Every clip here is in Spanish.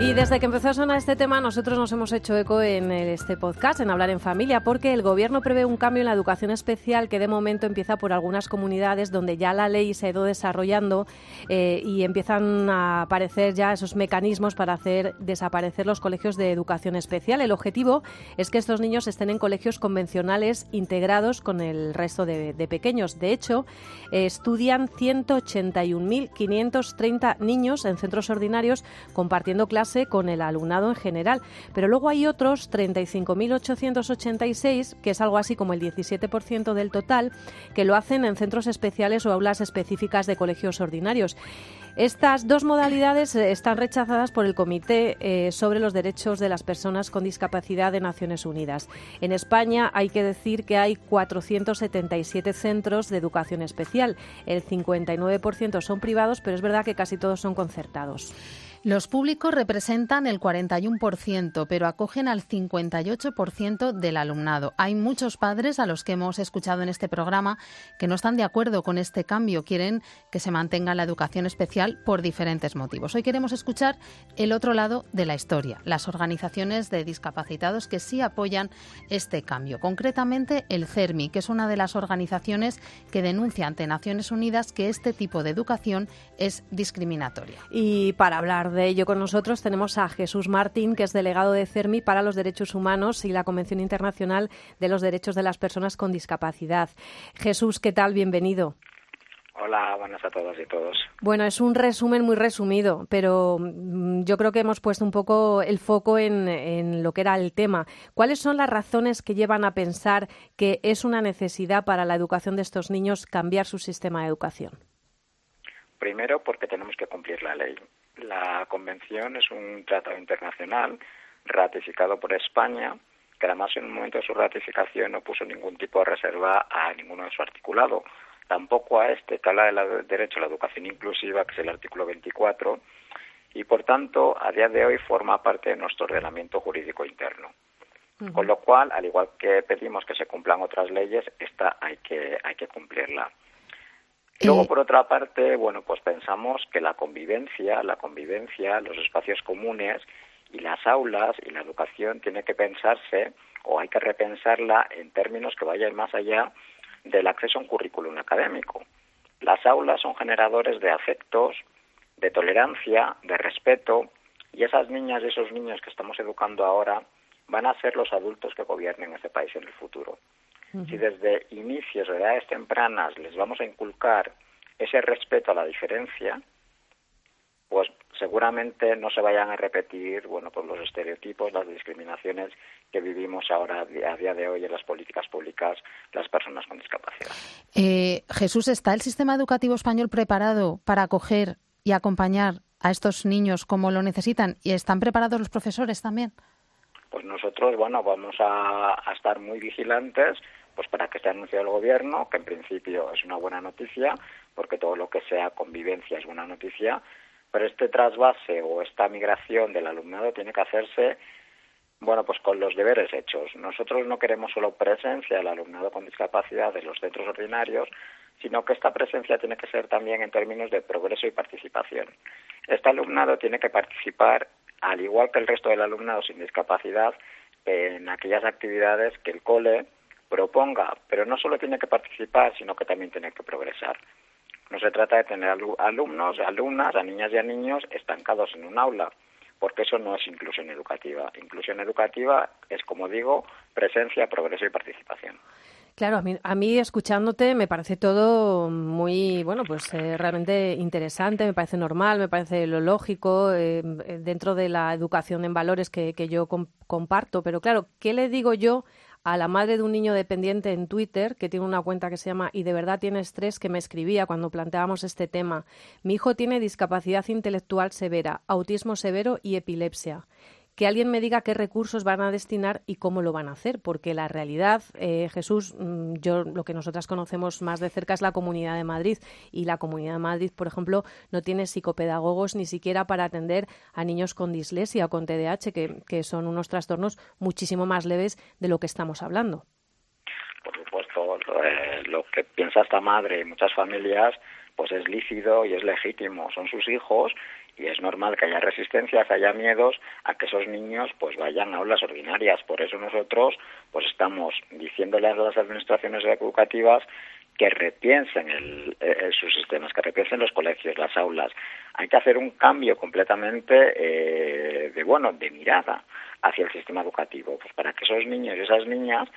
Y desde que empezó a sonar este tema, nosotros nos hemos hecho eco en este podcast, en Hablar en Familia, porque el Gobierno prevé un cambio en la educación especial que de momento empieza por algunas comunidades donde ya la ley se ha ido desarrollando eh, y empiezan a aparecer ya esos mecanismos para hacer desaparecer los colegios de educación especial. El objetivo es que estos niños estén en colegios convencionales integrados con el resto de, pequeños. De hecho, eh, estudian 181.530 niños en centros ordinarios compartiendo clases con el alumnado en general. Pero luego hay otros 35.886, que es algo así como el 17% del total, que lo hacen en centros especiales o aulas específicas de colegios ordinarios. Estas dos modalidades eh, están rechazadas por el Comité eh, sobre los Derechos de las Personas con Discapacidad de Naciones Unidas. En España hay que decir que hay 477 centros de educación especial. El 59% son privados, pero es verdad que casi todos son concertados. Los públicos representan el 41%, pero acogen al 58% del alumnado. Hay muchos padres a los que hemos escuchado en este programa que no están de acuerdo con este cambio, quieren que se mantenga la educación especial por diferentes motivos. Hoy queremos escuchar el otro lado de la historia, las organizaciones de discapacitados que sí apoyan este cambio, concretamente el CERMI, que es una de las organizaciones que denuncia ante Naciones Unidas que este tipo de educación es discriminatoria. Y para hablar de ello con nosotros tenemos a Jesús Martín, que es delegado de CERMI para los Derechos Humanos y la Convención Internacional de los Derechos de las Personas con Discapacidad. Jesús, ¿qué tal? Bienvenido. Hola, buenas a todos y todos. Bueno, es un resumen muy resumido, pero mm, yo creo que hemos puesto un poco el foco en, en, lo que era el tema. ¿Cuáles son las razones que llevan a pensar que es una necesidad para la educación de estos niños cambiar su sistema de educación? Primero, porque tenemos que cumplir la ley. La convención es un tratado internacional ratificado por España, que además en un momento de su ratificación no puso ningún tipo de reserva a ninguno de su articulado, tampoco a este, que habla del derecho a la educación inclusiva, que es el artículo 24, y por tanto a día de hoy forma parte de nuestro ordenamiento jurídico interno. Con lo cual, al igual que pedimos que se cumplan otras leyes, esta hay que, hay que cumplirla. Luego, por otra parte, bueno, pues pensamos que la convivencia, la convivencia, los espacios comunes y las aulas y la educación tiene que pensarse o hay que repensarla en términos que vayan más allá del acceso a un currículum académico. Las aulas son generadores de afectos, de tolerancia, de respeto, y esas niñas y esos niños que estamos educando ahora van a ser los adultos que gobiernen este país en el futuro. Si desde inicios de edades tempranas les vamos a inculcar ese respeto a la diferencia, pues seguramente no se vayan a repetir bueno pues los estereotipos, las discriminaciones que vivimos ahora a día de hoy en las políticas públicas las personas con discapacidad. Eh, Jesús, ¿está el sistema educativo español preparado para acoger y acompañar a estos niños como lo necesitan? ¿Y están preparados los profesores también? Pues nosotros, bueno, vamos a estar muy vigilantes pues para que esté anunciado el gobierno, que en principio es una buena noticia, porque todo lo que sea convivencia es buena noticia, pero este trasvase o esta migración del alumnado tiene que hacerse bueno, pues con los deberes hechos. Nosotros no queremos solo presencia del alumnado con discapacidad en los centros ordinarios, sino que esta presencia tiene que ser también en términos de progreso y participación. Este alumnado tiene que participar, al igual que el resto del alumnado sin discapacidad, en aquellas actividades que el cole proponga, pero no solo tiene que participar, sino que también tiene que progresar. No se trata de tener alumnos, alumnas, a niñas y a niños estancados en un aula, porque eso no es inclusión educativa. Inclusión educativa es, como digo, presencia, progreso y participación. Claro, a mí, a mí escuchándote me parece todo muy, bueno, pues eh, realmente interesante, me parece normal, me parece lo lógico eh, dentro de la educación en valores que, que yo comparto. Pero claro, ¿qué le digo yo a la madre de un niño dependiente en Twitter, que tiene una cuenta que se llama Y de verdad tiene estrés, que me escribía cuando planteábamos este tema. Mi hijo tiene discapacidad intelectual severa, autismo severo y epilepsia. Que alguien me diga qué recursos van a destinar y cómo lo van a hacer, porque la realidad, eh, Jesús, mm, yo lo que nosotras conocemos más de cerca es la Comunidad de Madrid y la Comunidad de Madrid, por ejemplo, no tiene psicopedagogos ni siquiera para atender a niños con dislexia o con TDAH, que, que son unos trastornos muchísimo más leves de lo que estamos hablando. Por supuesto, eh, lo que piensa esta madre y muchas familias pues es lícito y es legítimo, son sus hijos y es normal que haya resistencias, haya miedos a que esos niños pues vayan a aulas ordinarias. Por eso nosotros pues estamos diciéndole a las administraciones educativas que repiensen el, eh, sus sistemas, que repiensen los colegios, las aulas. Hay que hacer un cambio completamente eh, de bueno, de mirada hacia el sistema educativo, pues para que esos niños y esas niñas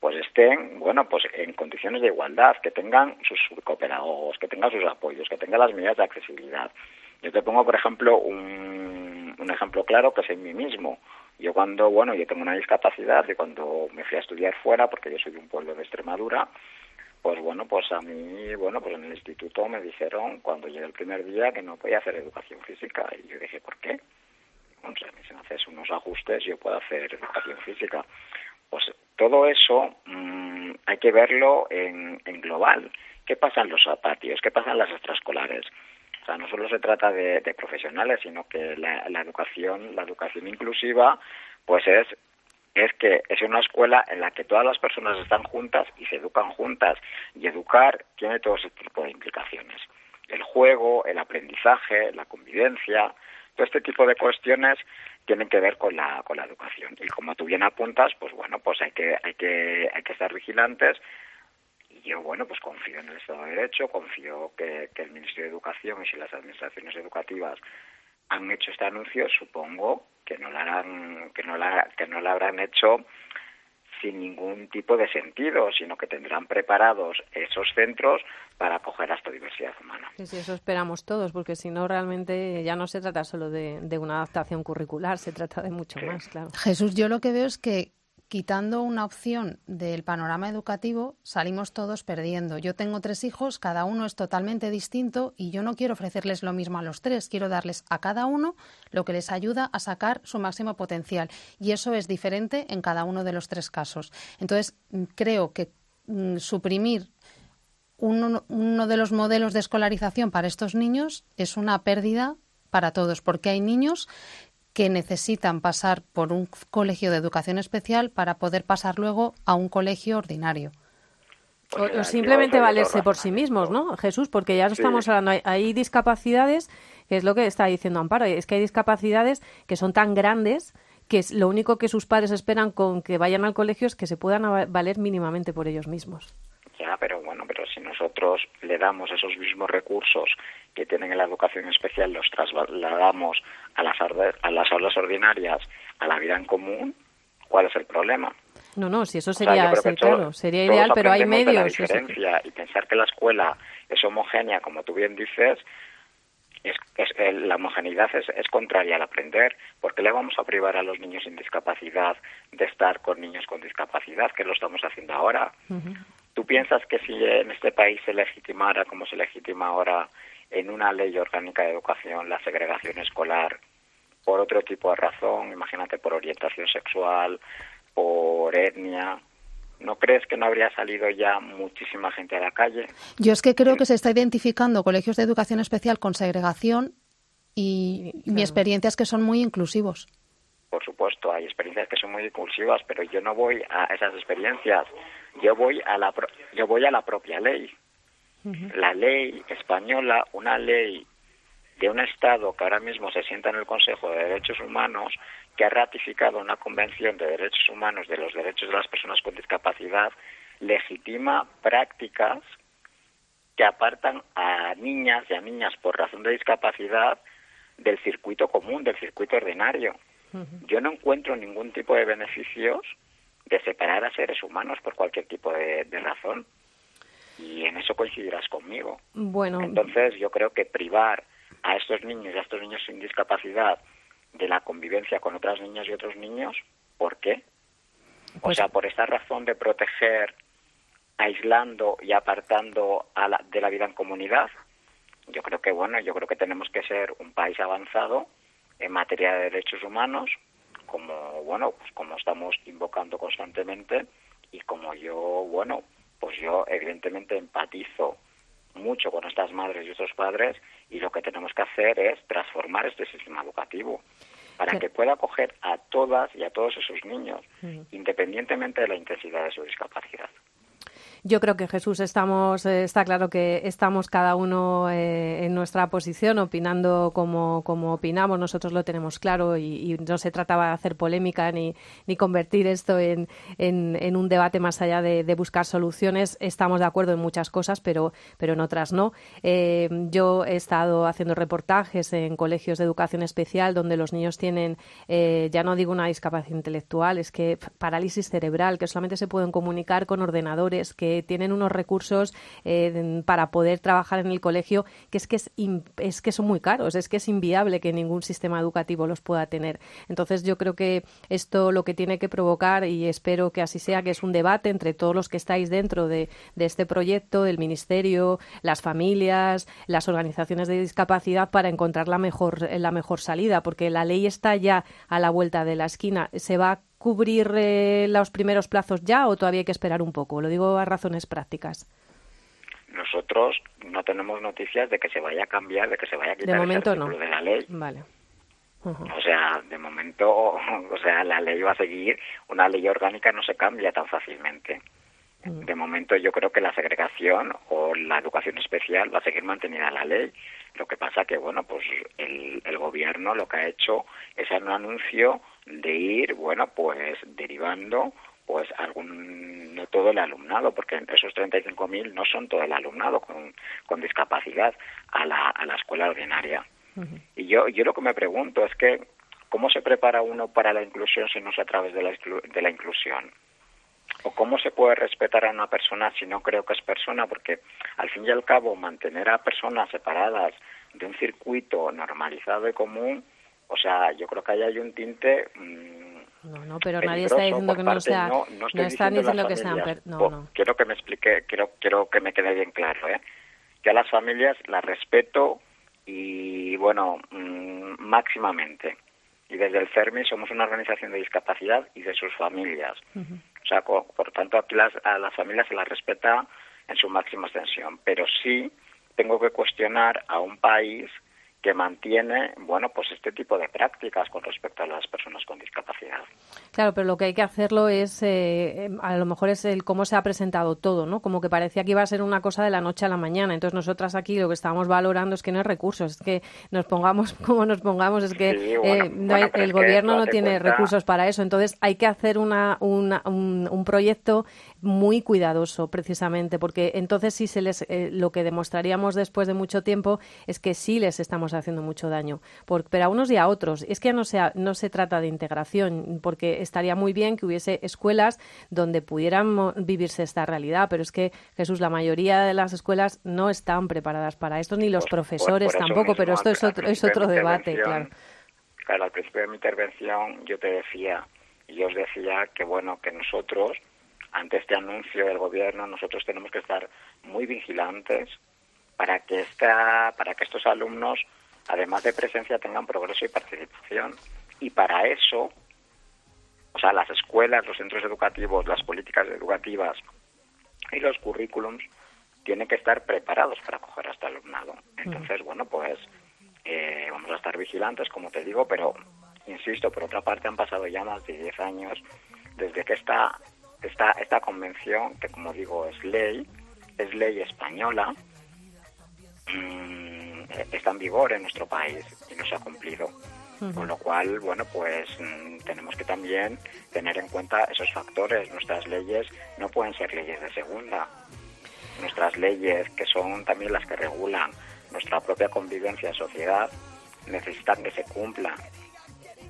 pues estén, bueno, pues en condiciones de igualdad, que tengan sus coopedagogos, que tengan sus apoyos, que tengan las medidas de accesibilidad. Yo te pongo, por ejemplo, un, un ejemplo claro que es en mí mismo. Yo cuando, bueno, yo tengo una discapacidad y cuando me fui a estudiar fuera, porque yo soy de un pueblo de Extremadura, pues bueno, pues a mí, bueno, pues en el instituto me dijeron cuando llegué el primer día que no podía hacer educación física y yo dije, ¿por qué? Bueno, me haces unos ajustes yo puedo hacer educación física. Pues todo eso mmm, hay que verlo en, en, global. ¿Qué pasa en los patios? ¿Qué pasa en las extraescolares? Sea, no solo se trata de, de profesionales, sino que la, la, educación, la educación inclusiva, pues es es que es una escuela en la que todas las personas están juntas y se educan juntas. Y educar tiene todo ese tipo de implicaciones. El juego, el aprendizaje, la convivencia, todo este tipo de cuestiones tienen que ver con la, con la educación. Y como tú bien apuntas, pues bueno, pues hay que, hay que, hay que estar vigilantes. Y yo, bueno, pues confío en el Estado de Derecho, confío que, que el Ministerio de Educación y si las administraciones educativas han hecho este anuncio, supongo que no lo harán, que no la, que no lo habrán hecho sin ningún tipo de sentido, sino que tendrán preparados esos centros para acoger a esta diversidad humana. Sí, sí, eso esperamos todos, porque si no, realmente ya no se trata solo de, de una adaptación curricular, se trata de mucho sí. más, claro. Jesús, yo lo que veo es que quitando una opción del panorama educativo, salimos todos perdiendo. Yo tengo tres hijos, cada uno es totalmente distinto y yo no quiero ofrecerles lo mismo a los tres, quiero darles a cada uno lo que les ayuda a sacar su máximo potencial. Y eso es diferente en cada uno de los tres casos. Entonces, creo que mm, suprimir uno de los modelos de escolarización para estos niños es una pérdida para todos, porque hay niños que necesitan pasar por un colegio de educación especial para poder pasar luego a un colegio ordinario. O, o simplemente valerse por sí mismos, ¿no, Jesús? Porque ya estamos sí. hablando, hay, hay, discapacidades, que es lo que está diciendo Amparo, es que hay discapacidades que son tan grandes que es lo único que sus padres esperan con que vayan al colegio es que se puedan valer mínimamente por ellos mismos. Ya, pero bueno, pero si nosotros le damos esos mismos recursos que tienen en la educación especial, los trasladamos a las, a las aulas ordinarias, a la vida en común, ¿cuál es el problema? No, no, si eso sería, o sea, sí, claro, sería ideal, pero hay medios. la diferencia y pensar que la escuela es homogénea, como tú bien dices, es, es, la homogeneidad es, es, contraria al aprender. porque le vamos a privar a los niños sin discapacidad de estar con niños con discapacidad, que lo estamos haciendo ahora? Uh -huh. ¿Tú piensas que si en este país se legitimara, como se legitima ahora, en una ley orgánica de educación la segregación escolar por otro tipo de razón, imagínate por orientación sexual, por etnia, ¿No crees que no habría salido ya muchísima gente a la calle? Yo es que creo que se está identificando colegios de educación especial con segregación y claro. mi experiencia es que son muy inclusivos. Por supuesto, hay experiencias que son muy inclusivas, pero yo no voy a esas experiencias. Yo voy a la yo voy a la propia ley. Uh -huh. La ley española, una ley de un Estado que ahora mismo se sienta en el Consejo de Derechos Humanos, que ha ratificado una Convención de Derechos Humanos de los Derechos de las Personas con Discapacidad, legitima prácticas que apartan a niñas y a niñas por razón de discapacidad del circuito común, del circuito ordinario. Uh -huh. Yo no encuentro ningún tipo de beneficios de separar a seres humanos por cualquier tipo de, de razón. Y en eso coincidirás conmigo. Bueno. Entonces, yo creo que privar a estos niños y a estos niños sin discapacidad de la convivencia con otras niñas y otros niños, ¿por qué? Pues... O sea, por esta razón de proteger, aislando y apartando a la, de la vida en comunidad. Yo creo que, bueno, yo creo que tenemos que ser un país avanzado en materia de derechos humanos, como, bueno, pues como estamos invocando constantemente y como yo, bueno, pues yo evidentemente empatizo mucho con estas madres y estos padres y lo que tenemos que hacer es transformar este sistema educativo para que pueda acoger a todas y a todos esos niños, independientemente de la intensidad de su discapacidad. Yo creo que Jesús estamos, eh, está claro que estamos cada uno eh, en nuestra posición, opinando como, como opinamos. Nosotros lo tenemos claro y, no se trataba de hacer polémica ni, ni convertir esto en, en, un debate más allá de, buscar soluciones. Estamos de acuerdo en muchas cosas, pero, pero en otras no. Eh, yo he estado haciendo reportajes en colegios de educación especial donde los niños tienen, ya no digo una discapacidad intelectual, es que parálisis cerebral, que solamente se pueden comunicar con ordenadores, que tienen unos recursos eh, para poder trabajar en el colegio que es que es, que son muy caros, es que es inviable que ningún sistema educativo los pueda tener. Entonces yo creo que esto lo que tiene que provocar y espero que así sea que es un debate entre todos los que estáis dentro de, este proyecto, del ministerio, las familias, las organizaciones de discapacidad para encontrar la mejor la mejor salida, porque la ley está ya a la vuelta de la esquina. Se va cubrir eh, los primeros plazos ya o todavía hay que esperar un poco? Lo digo a razones prácticas. Nosotros no tenemos noticias de que se vaya a cambiar, de que se vaya a quitar de momento no. de la ley. Vale. O sea, de momento, o sea, la ley va a seguir. Una ley orgánica no se cambia tan fácilmente. Mm. De momento yo creo que la segregación o la educación especial va a seguir mantenida en la ley. Lo que pasa que, bueno, pues el, el gobierno lo que ha hecho es un anuncio de ir, bueno, pues derivando pues algún no todo el alumnado, porque esos 35.000 no son todo el alumnado con, con discapacidad a la, a la escuela ordinaria. Y yo, yo lo que me pregunto es que, ¿cómo se prepara uno para la inclusión si no es a través de la, de la inclusión? ¿O cómo se puede respetar a una persona si no creo que es persona? Porque al fin y al cabo, mantener a personas separadas de un circuito normalizado y común, o sea, yo creo que ahí hay un tinte. Mm, no, no, pero nadie está diciendo que no sea. No, no, están diciendo que sean. no, no. Quiero que me explique, quiero, quiero que me quede bien claro, ¿eh? Que a las familias las respeto y, bueno, mm, máximamente. Y desde el CERMI somos una organización de discapacidad y de sus familias. O sea, por, tanto, aquí las, a las familias se las respeta en su máxima extensión. Pero sí tengo que cuestionar a un país que mantiene, bueno, pues este tipo de prácticas con respecto a las personas con discapacidad. Claro, pero lo que hay que hacerlo es, eh, em, a lo mejor es el cómo se ha presentado todo, ¿no? Como que parecía que iba a ser una cosa de la noche a la mañana. Entonces nosotras aquí lo que estábamos valorando es que no hay recursos, es que nos pongamos como nos pongamos, es que eh, el gobierno no tiene recursos para eso. Entonces hay que hacer una, un, proyecto muy cuidadoso, precisamente, porque entonces sí se les, eh, lo que demostraríamos después de mucho tiempo es que sí les estamos haciendo mucho daño, pero a unos y a otros. Es que no se, no se trata de integración, porque estaría muy bien que hubiese escuelas donde pudieran vivirse esta realidad, pero es que, Jesús, la mayoría de las escuelas no están preparadas para esto, ni los profesores tampoco, pero esto es otro, es otro debate, claro. Claro, al principio de mi intervención yo te decía, yo os decía que bueno, que nosotros, ante este anuncio del gobierno, nosotros tenemos que estar muy vigilantes para que esta, para que estos alumnos además de presencia, tengan progreso y participación. Y para eso, o sea, las escuelas, los centros educativos, las políticas educativas y los currículums tienen que estar preparados para acoger a este alumnado. Entonces, bueno, pues eh, vamos a estar vigilantes, como te digo, pero insisto, por otra parte han pasado ya más de 10 años desde que esta, esta, esta convención, que como digo es ley, es ley española, mm, está en vigor en nuestro país y no se ha cumplido. Con lo cual, bueno, pues mm, tenemos que también tener en cuenta esos factores. Nuestras leyes no pueden ser leyes de segunda. Nuestras leyes, que son también las que regulan nuestra propia convivencia en sociedad, necesitan que se cumplan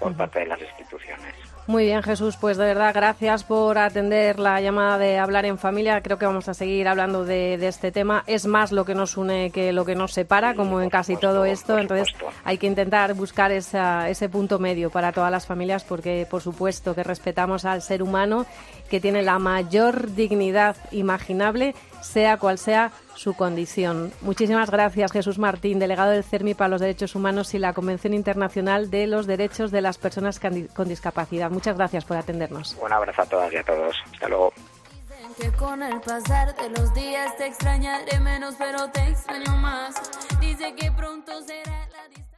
por parte de las instituciones. Muy bien, Jesús, pues de verdad gracias por atender la llamada de hablar en familia. Creo que vamos a seguir hablando de, este tema. Es más lo que nos une que lo que nos separa, como en casi todo esto. Entonces hay que intentar buscar ese punto medio para todas las familias porque, por supuesto, que respetamos al ser humano que tiene la mayor dignidad imaginable sea cual sea su condición. Muchísimas gracias, Jesús Martín, delegado del CERMI para los Derechos Humanos y la Convención Internacional de los Derechos de las Personas con Discapacidad. Muchas gracias por atendernos. Un abrazo a todas y a todos. Hasta luego. Que con el pasar de los días te extrañaré menos, pero te extraño más. Dice que pronto será la